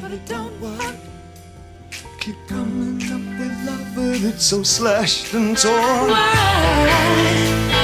but it don't work. Keep coming up with love, but it's so slashed and torn. Why?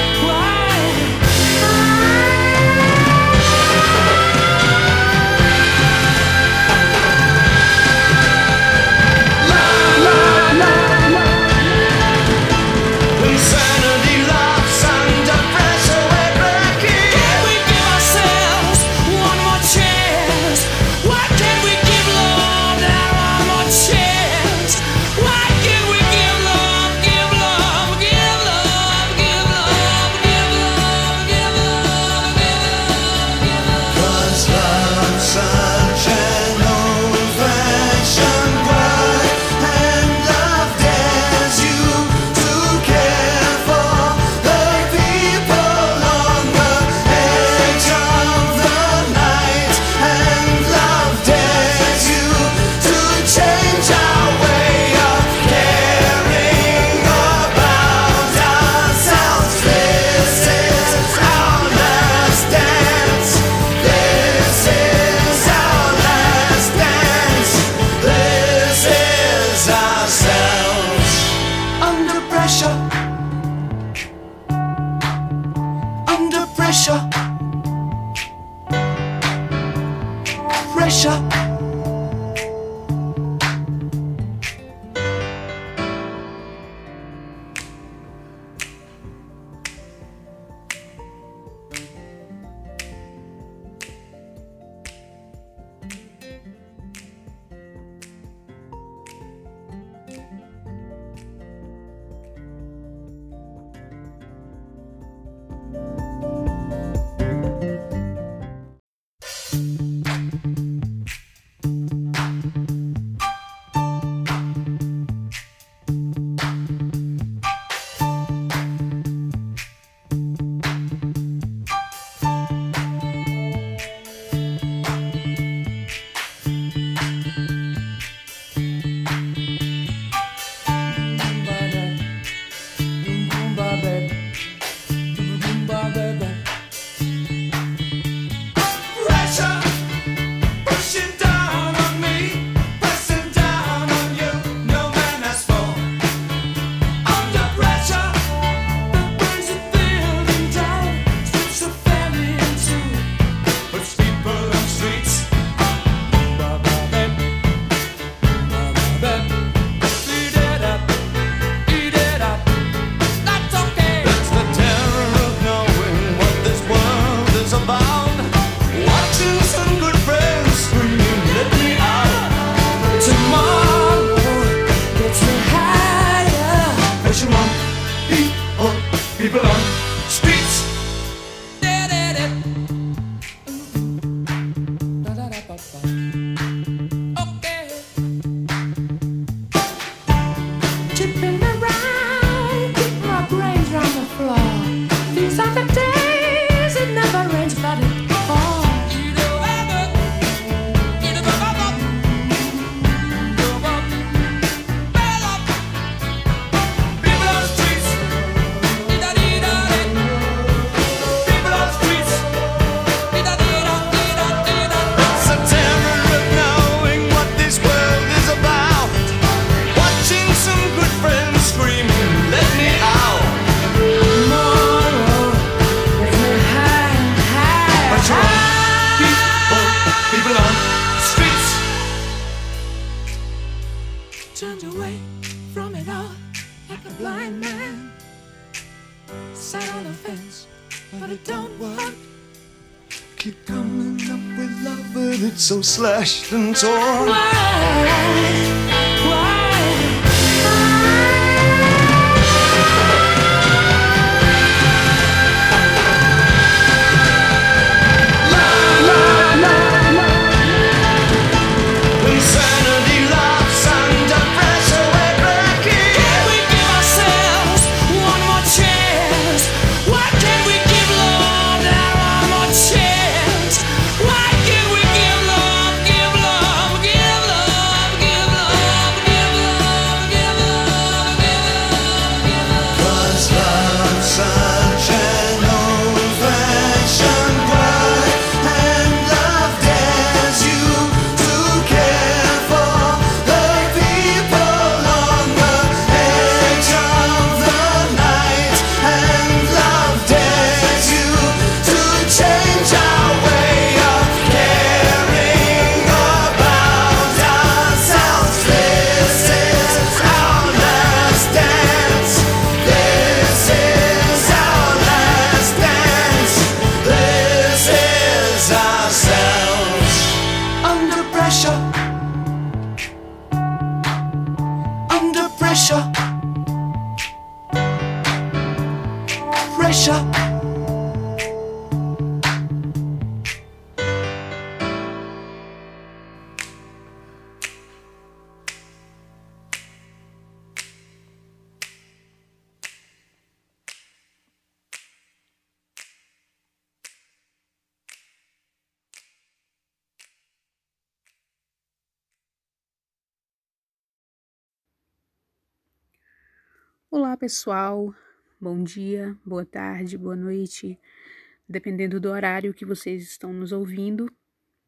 So slashed and torn. Insanity Olá, pessoal. Bom dia, boa tarde, boa noite, dependendo do horário que vocês estão nos ouvindo.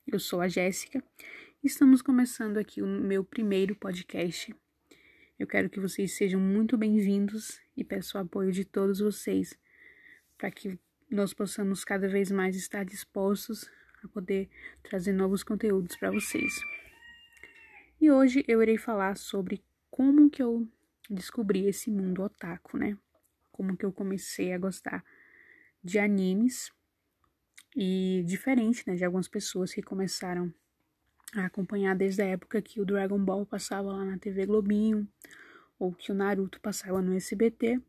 Eu sou a Jéssica. Estamos começando aqui o meu primeiro podcast. Eu quero que vocês sejam muito bem-vindos e peço o apoio de todos vocês para que nós possamos cada vez mais estar dispostos a poder trazer novos conteúdos para vocês. E hoje eu irei falar sobre como que eu descobri esse mundo otaku, né? Como que eu comecei a gostar de animes e diferente, né, de algumas pessoas que começaram a acompanhar desde a época que o Dragon Ball passava lá na TV Globinho ou que o Naruto passava no SBT.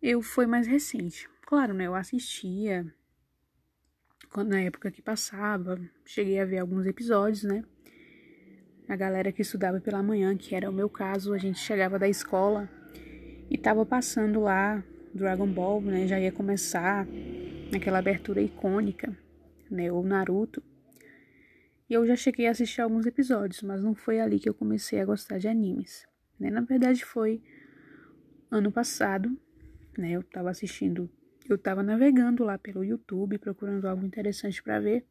Eu foi mais recente. Claro, né, eu assistia quando, na época que passava, cheguei a ver alguns episódios, né? A galera que estudava pela manhã, que era o meu caso, a gente chegava da escola e tava passando lá Dragon Ball, né? Já ia começar aquela abertura icônica, né? O Naruto. E eu já cheguei a assistir alguns episódios, mas não foi ali que eu comecei a gostar de animes, né? Na verdade foi ano passado, né? Eu tava assistindo, eu tava navegando lá pelo YouTube, procurando algo interessante para ver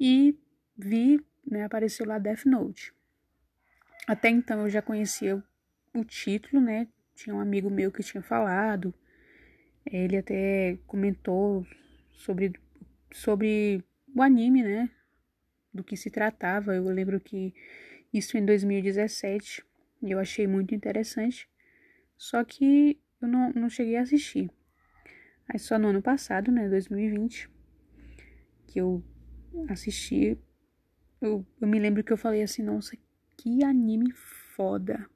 e vi né, apareceu lá Death Note. Até então eu já conhecia o, título, né? Tinha um amigo meu que tinha falado. Ele até comentou sobre, sobre o anime, né? Do que se tratava. Eu lembro que isso em 2017 e eu achei muito interessante. Só que eu não, não cheguei a assistir. Aí só no ano passado, né? 2020, que eu assisti eu, eu me lembro que eu falei assim, nossa, que anime foda,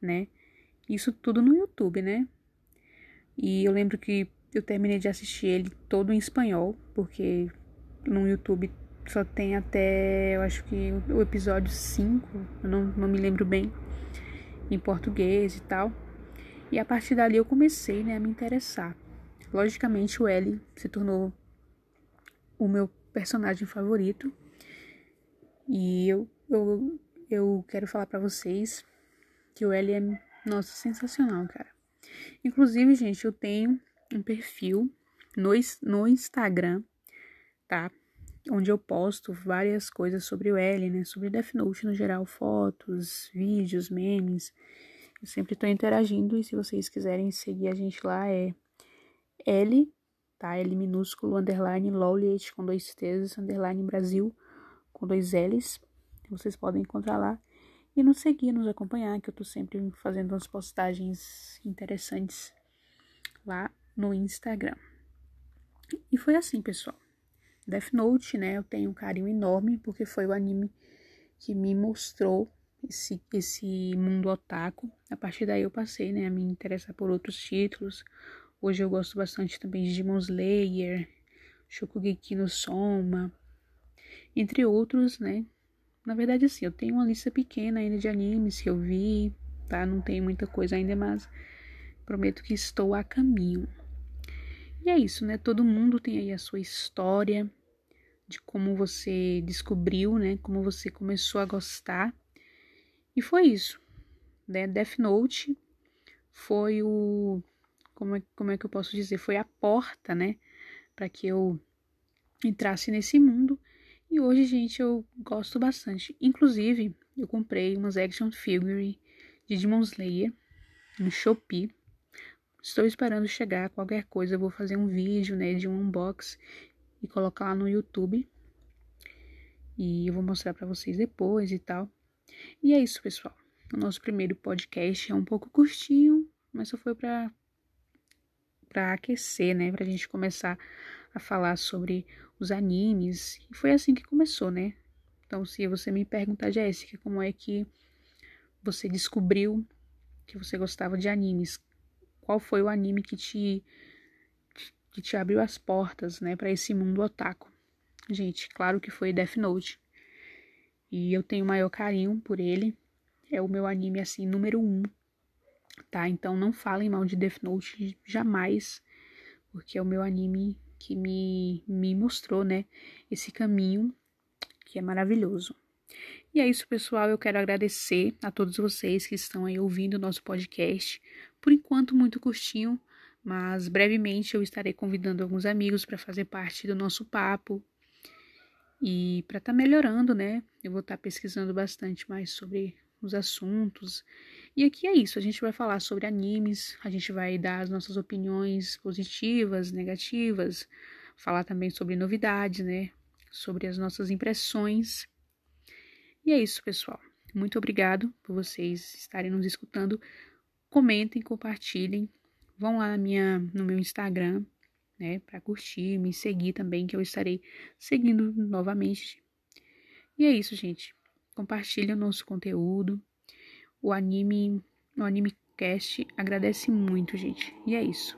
né? Isso tudo no YouTube, né? E eu lembro que eu terminei de assistir ele todo em espanhol, porque no YouTube só tem até, eu acho que o episódio 5, eu não, não me lembro bem, em português e tal. E a partir dali eu comecei, né, a me interessar. Logicamente o L se tornou o meu personagem favorito. E eu, eu, eu quero falar para vocês que o L é, nossa, sensacional, cara. Inclusive, gente, eu tenho um perfil no, no Instagram, tá? Onde eu posto várias coisas sobre o L, né? Sobre Death Note no geral, fotos, vídeos, memes. Eu sempre tô interagindo e se vocês quiserem seguir a gente lá é L, tá? L minúsculo, underline, Lowliet com dois T's, underline Brasil com dois L's. Vocês podem encontrar lá e nos seguir, nos acompanhar, que eu tô sempre fazendo umas postagens interessantes lá no Instagram. E foi assim, pessoal. Death Note, né? Eu tenho um carinho enorme porque foi o anime que me mostrou esse, esse mundo otaku. A partir daí eu passei, né, a me interessar por outros títulos. Hoje eu gosto bastante também de Demon Slayer, Shokugeki no Soma, entre outros, né? Na verdade, assim, eu tenho uma lista pequena ainda de animes que eu vi, tá? Não tem muita coisa ainda, mas prometo que estou a caminho. E é isso, né? Todo mundo tem aí a sua história de como você descobriu, né? Como você começou a gostar. E foi isso, né? Death Note foi o como é, como é que eu posso dizer? Foi a porta, né? Para que eu entrasse nesse mundo. E hoje, gente, eu gosto bastante. Inclusive, eu comprei umas action figure de Demon Slayer no Shopee. Estou esperando chegar qualquer coisa. Eu vou fazer um vídeo, né, de um unbox e colocar lá no YouTube. E eu vou mostrar para vocês depois e tal. E é isso, pessoal. O nosso primeiro podcast é um pouco curtinho, mas só foi para para aquecer, né, pra gente começar a falar sobre os animes. E foi assim que começou, né? Então, se você me perguntar, Jéssica, como é que você descobriu que você gostava de animes? Qual foi o anime que te que te abriu as portas, né, para esse mundo otaku? Gente, claro que foi Death Note. E eu tenho maior carinho por ele. É o meu anime, assim, número um. Tá? Então não falem mal de Death Note jamais. Porque é o meu anime que me, me mostrou, né? Esse caminho que é maravilhoso. E é isso, pessoal. Eu quero agradecer a todos vocês que estão aí ouvindo o nosso podcast. Por enquanto, muito curtinho, mas brevemente eu estarei convidando alguns amigos para fazer parte do nosso papo, e para estar tá melhorando, né? Eu vou estar tá pesquisando bastante mais sobre os assuntos. E aqui é isso, a gente vai falar sobre animes, a gente vai dar as nossas opiniões positivas, negativas, falar também sobre novidades, né? Sobre as nossas impressões. E é isso, pessoal. Muito obrigado por vocês estarem nos escutando. Comentem, compartilhem. Vão lá na minha, no meu Instagram, né, para curtir, me seguir também, que eu estarei seguindo novamente. E é isso, gente. Compartilhe o nosso conteúdo. O anime, o Anime Cast agradece muito, gente. E é isso.